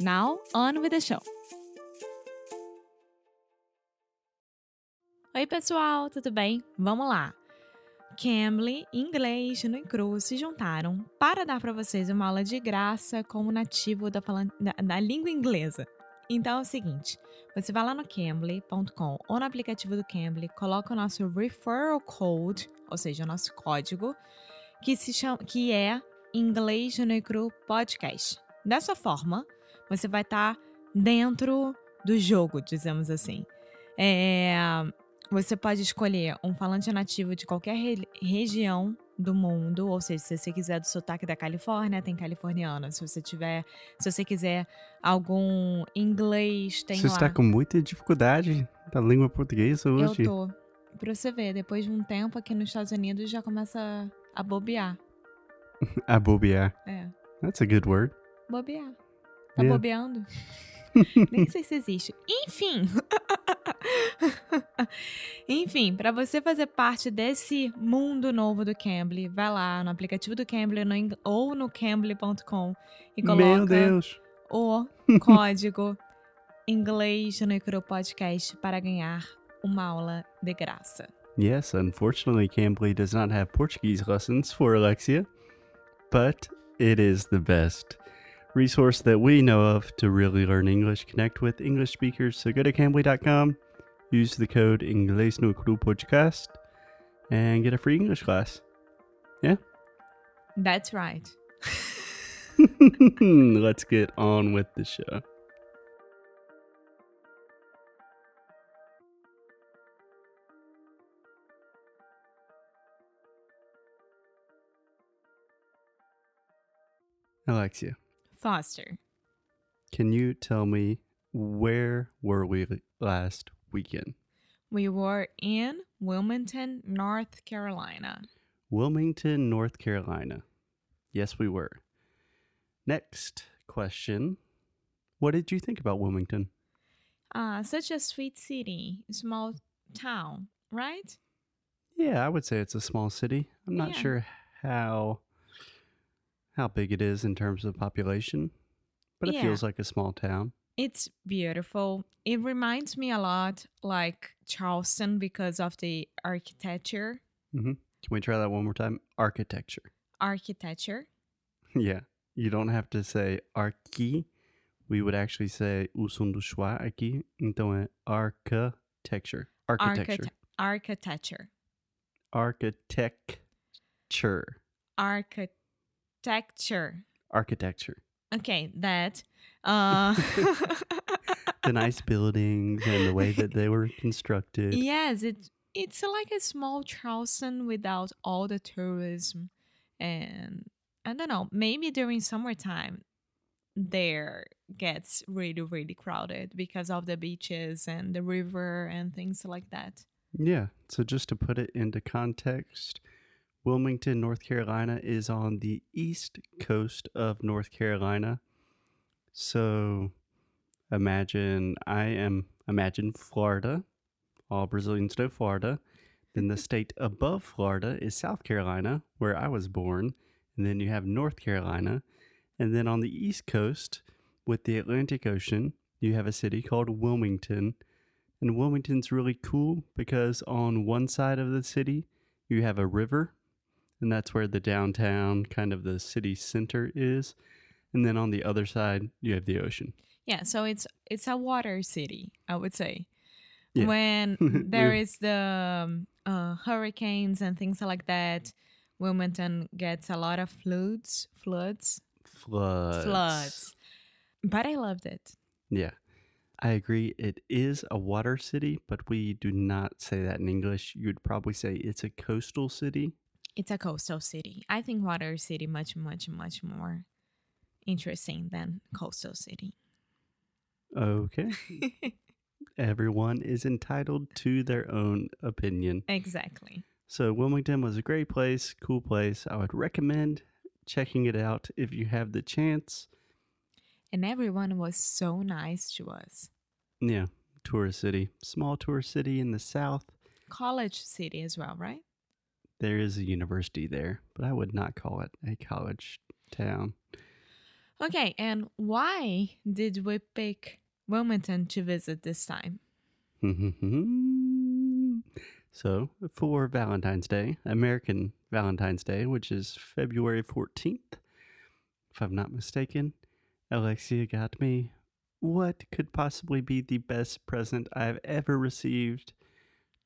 Now, on with the show! Oi, pessoal, tudo bem? Vamos lá! Cambly, Inglês no Cru se juntaram para dar para vocês uma aula de graça como nativo da, da, da língua inglesa. Então é o seguinte, você vai lá no cambly.com ou no aplicativo do Cambly, coloca o nosso referral code, ou seja, o nosso código, que se chama que é Inglês no Cru Podcast. Dessa forma, você vai estar tá dentro do jogo, dizemos assim. É, você pode escolher um falante nativo de qualquer re região do mundo, ou seja, se você quiser do sotaque da Califórnia, tem californiano. Se você tiver, se você quiser algum inglês, tem você lá. Está com muita dificuldade da língua portuguesa hoje? Eu tô. Pra você ver, depois de um tempo aqui nos Estados Unidos já começa a bobear. a bobear. É. That's a good word. Bobear. Tá yeah. bobeando? Nem sei se existe. Enfim. Enfim, para você fazer parte desse mundo novo do Cambly, vai lá no aplicativo do Cambly no, ou no cambly.com e coloca o código inglês no Icro Podcast para ganhar uma aula de graça. Yes, unfortunately, Cambly does not have Portuguese lessons for Alexia, but it is the best resource that we know of to really learn English, connect with English speakers. So go to cambly.com use the code Inglês no Cru Podcast and get a free English class. Yeah? That's right. Let's get on with the show. Alexia. Foster. Can you tell me where were we last weekend? We were in Wilmington, North Carolina. Wilmington, North Carolina. Yes, we were. Next question. What did you think about Wilmington? Uh, such a sweet city, small town, right? Yeah, I would say it's a small city. I'm not yeah. sure how how big it is in terms of population, but it yeah. feels like a small town. It's beautiful. It reminds me a lot like Charleston because of the architecture. Mm-hmm. Can we try that one more time? Architecture. Architecture. Yeah. You don't have to say arqui. We would actually say o som do schwa aqui. Então é architecture. Architecture. architecture. Architecture. Architecture. Architecture. Okay, that. Uh... the nice buildings and the way that they were constructed. Yes, it it's like a small Charleston without all the tourism, and I don't know. Maybe during summertime, there gets really really crowded because of the beaches and the river and things like that. Yeah. So just to put it into context, Wilmington, North Carolina is on the east coast of North Carolina. So imagine I am imagine Florida. All Brazilians know Florida. Then the state above Florida is South Carolina, where I was born. And then you have North Carolina. And then on the east coast with the Atlantic Ocean, you have a city called Wilmington. And Wilmington's really cool because on one side of the city, you have a river and that's where the downtown kind of the city center is and then on the other side you have the ocean Yeah, so it's it's a water city, I would say. Yeah. When there is the um, uh, hurricanes and things like that, Wilmington gets a lot of floods, floods, Floods. floods. But I loved it. Yeah. I agree. It is a water city, but we do not say that in English. You'd probably say it's a coastal city. It's a coastal city. I think water city much, much, much more interesting than coastal city. Okay. Everyone is entitled to their own opinion. exactly. So, Wilmington was a great place, cool place. I would recommend checking it out if you have the chance. And everyone was so nice to us. Yeah, tourist city, small tourist city in the south. College city as well, right? There is a university there, but I would not call it a college town. Okay, and why did we pick Wilmington to visit this time? so, for Valentine's Day, American Valentine's Day, which is February 14th, if I'm not mistaken, Alexia got me what could possibly be the best present I've ever received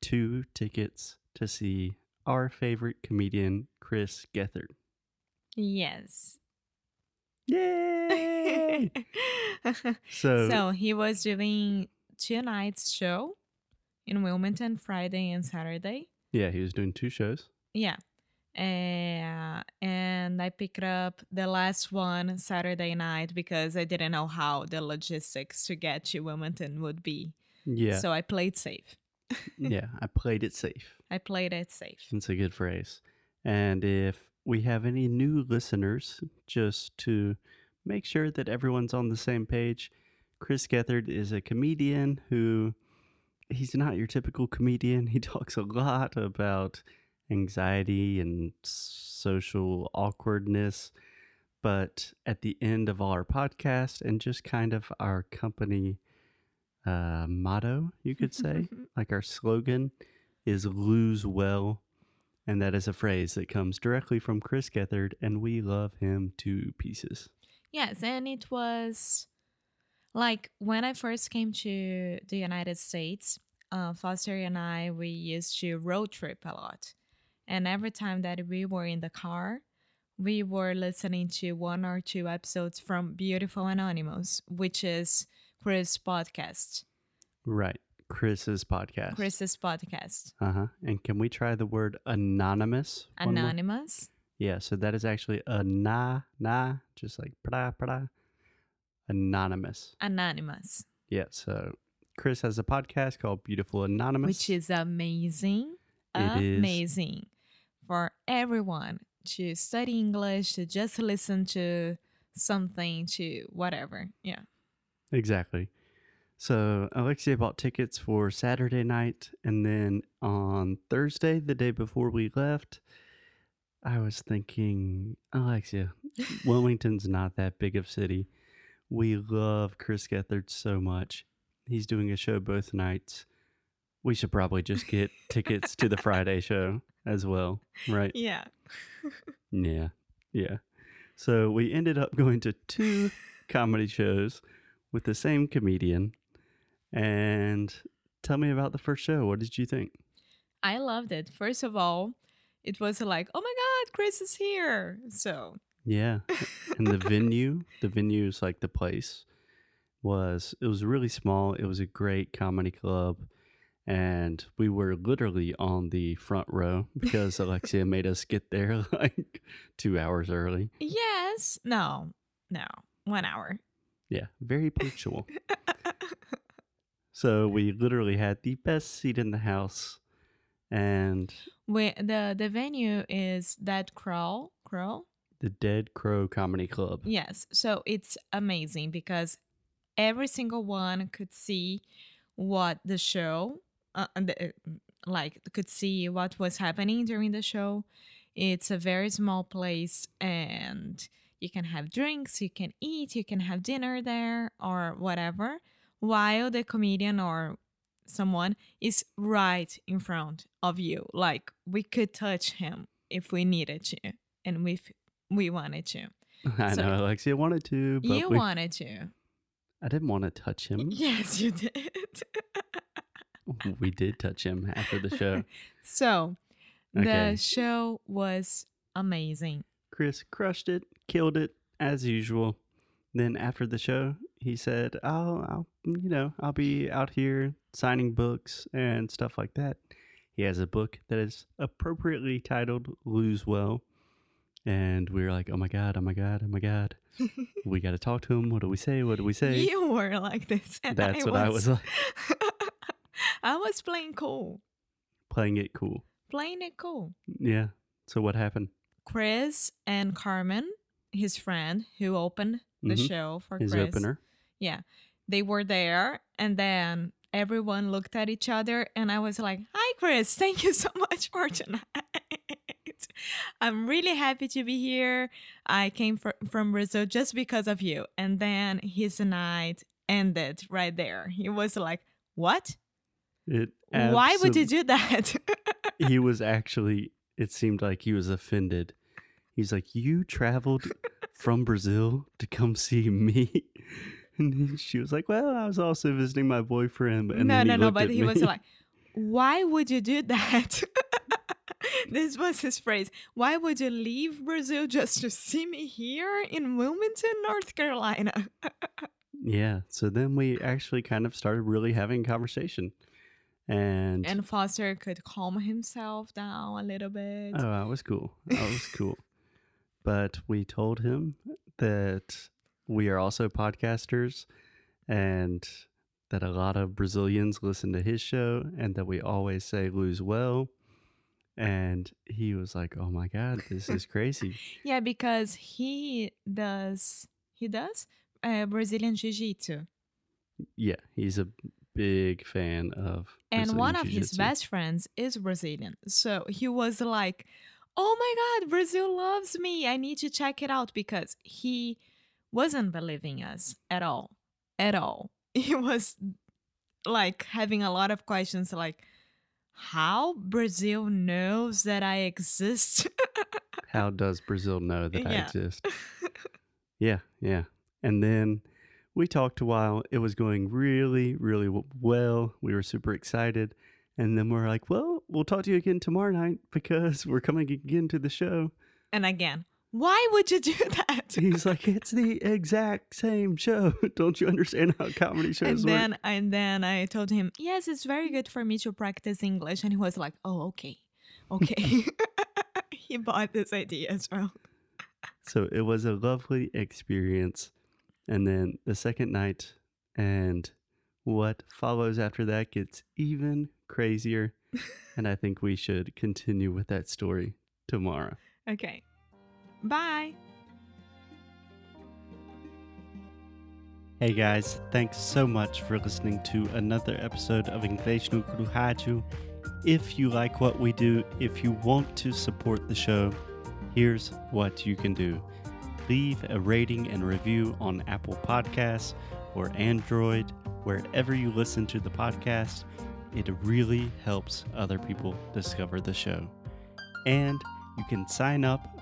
two tickets to see our favorite comedian, Chris Gethard. Yes. Yay! so, so he was doing two nights show in Wilmington Friday and Saturday. yeah, he was doing two shows. Yeah. Uh, and I picked up the last one Saturday night because I didn't know how the logistics to get to Wilmington would be. Yeah, So I played safe. yeah, I played it safe. I played it safe. It's a good phrase. And if we have any new listeners, just to make sure that everyone's on the same page, Chris Gethard is a comedian who he's not your typical comedian. He talks a lot about anxiety and social awkwardness. But at the end of all our podcast and just kind of our company uh, motto, you could say, like our slogan is lose well. And that is a phrase that comes directly from Chris Gethard, and we love him to pieces. Yes, and it was like when I first came to the United States, uh, Foster and I, we used to road trip a lot. And every time that we were in the car, we were listening to one or two episodes from Beautiful Anonymous, which is Chris' podcast, Right. Chris's podcast. Chris's podcast, Uh huh. And can we try the word anonymous? Anonymous. Yeah. So that is actually a na na, just like pra pra. Anonymous. Anonymous, Yeah. So Chris has a podcast called Beautiful Anonymous. which is amazing. It is. amazing for everyone to study English, to just listen to something, to whatever. Yeah. Exactly. So Alexia bought tickets for Saturday night, and then on Thursday, the day before we left, I was thinking, Alexia, Wilmington's not that big of a city. We love Chris Gethard so much. He's doing a show both nights. We should probably just get tickets to the Friday show as well, right? Yeah. Yeah. Yeah. So we ended up going to two comedy shows with the same comedian. And tell me about the first show. What did you think? I loved it. First of all, it was like, oh my God, Chris is here. So, Yeah. And the venue, the venue is like the place was it was really small. It was a great comedy club. And we were literally on the front row because Alexia made us get there like two hours early. yes. No, no, one hour. Yeah, very punctual. So we literally had the best seat in the house. And we, the, the venue is Dead Crow. Crow? the Dead Crow Comedy Club. Yes. So it's amazing because every single one could see what the show, uh, the, uh, like, could see what was happening during the show. It's a very small place and you can have drinks, you can eat, you can have dinner there or whatever, while the comedian or someone is right in front of you. Like, we could touch him if we needed to and if we wanted to. I So- know Alexia wanted to, but You we, wanted to. I didn't want to touch him. Yes, you did. we did touch him after the show. so, Okay. the show was amazing. Chris crushed it, killed it as usual. Then after the show, he said, "I'll, I'll, you know, I'll be out here signing books and stuff like that." He has a book that is appropriately titled "Lose Well," and we were like, "Oh my god! Oh my god! Oh my god! we got to talk to him. What do we say? What do we say?" You were like this. And That's I what I was like, I was playing cool. playing it cool. Playing it cool. Yeah. So what happened? Chris and Carmen, his friend who opened the Mhm. show for His Chris. opener. Yeah. They were there and then everyone looked at each other and I was like, Hi Chris, thank you so much for tonight. I'm really happy to be here. I came fr- from Brazil just because of you. And then his night ended right there. He was like, What? It. Why would you do that? he was actually it seemed like he was offended he's like you traveled from brazil to come see me and he- she was like well i was also visiting my boyfriend and no, no, he no. But he me. was like, "Why would you do that?" this was his phrase. Why would you leave Brazil just to see me here in Wilmington, North Carolina? yeah so then we actually kind of started really having a conversation and, and Foster could calm himself down a little bit. oh that was cool that was cool but we told him that we are also podcasters and that a lot of Brazilians listen to his show and that we always say lose well. And he was like, Oh my God, this is crazy. Yeah, because he does. He does uh, Brazilian Jiu-Jitsu. yeah, he's a big fan of and Brazilian one of his best friends is Brazilian. So he was like, "Oh my god, Brazil loves me. I need to check it out because he wasn't believing us at all. At all. It was like having a lot of questions like how Brazil knows that I exist. How does Brazil know that I exist? Yeah, yeah. And then we talked a while. It was going really, really well. We were super excited. And then we're like, well, we'll talk to you again tomorrow night because we're coming again to the show. and again, why would you do that? He's like, it's the exact same show. Don't you understand how comedy and shows work? then and then I told him, "Yes, it's very good for me to practice English." And he was like, "Oh, okay. Okay." he bought this idea as well. So it was a lovely experience. And then the second night, and what follows after that gets even crazier. and I think we should continue with that story tomorrow. Okay. Bye. Hey guys, thanks so much for listening to another episode of Inglês no Rádio. If you like what we do, if you want to support the show, here's what you can do. Leave a rating and review on Apple Podcasts or Android, wherever you listen to the podcast. It really helps other people discover the show. And you can sign up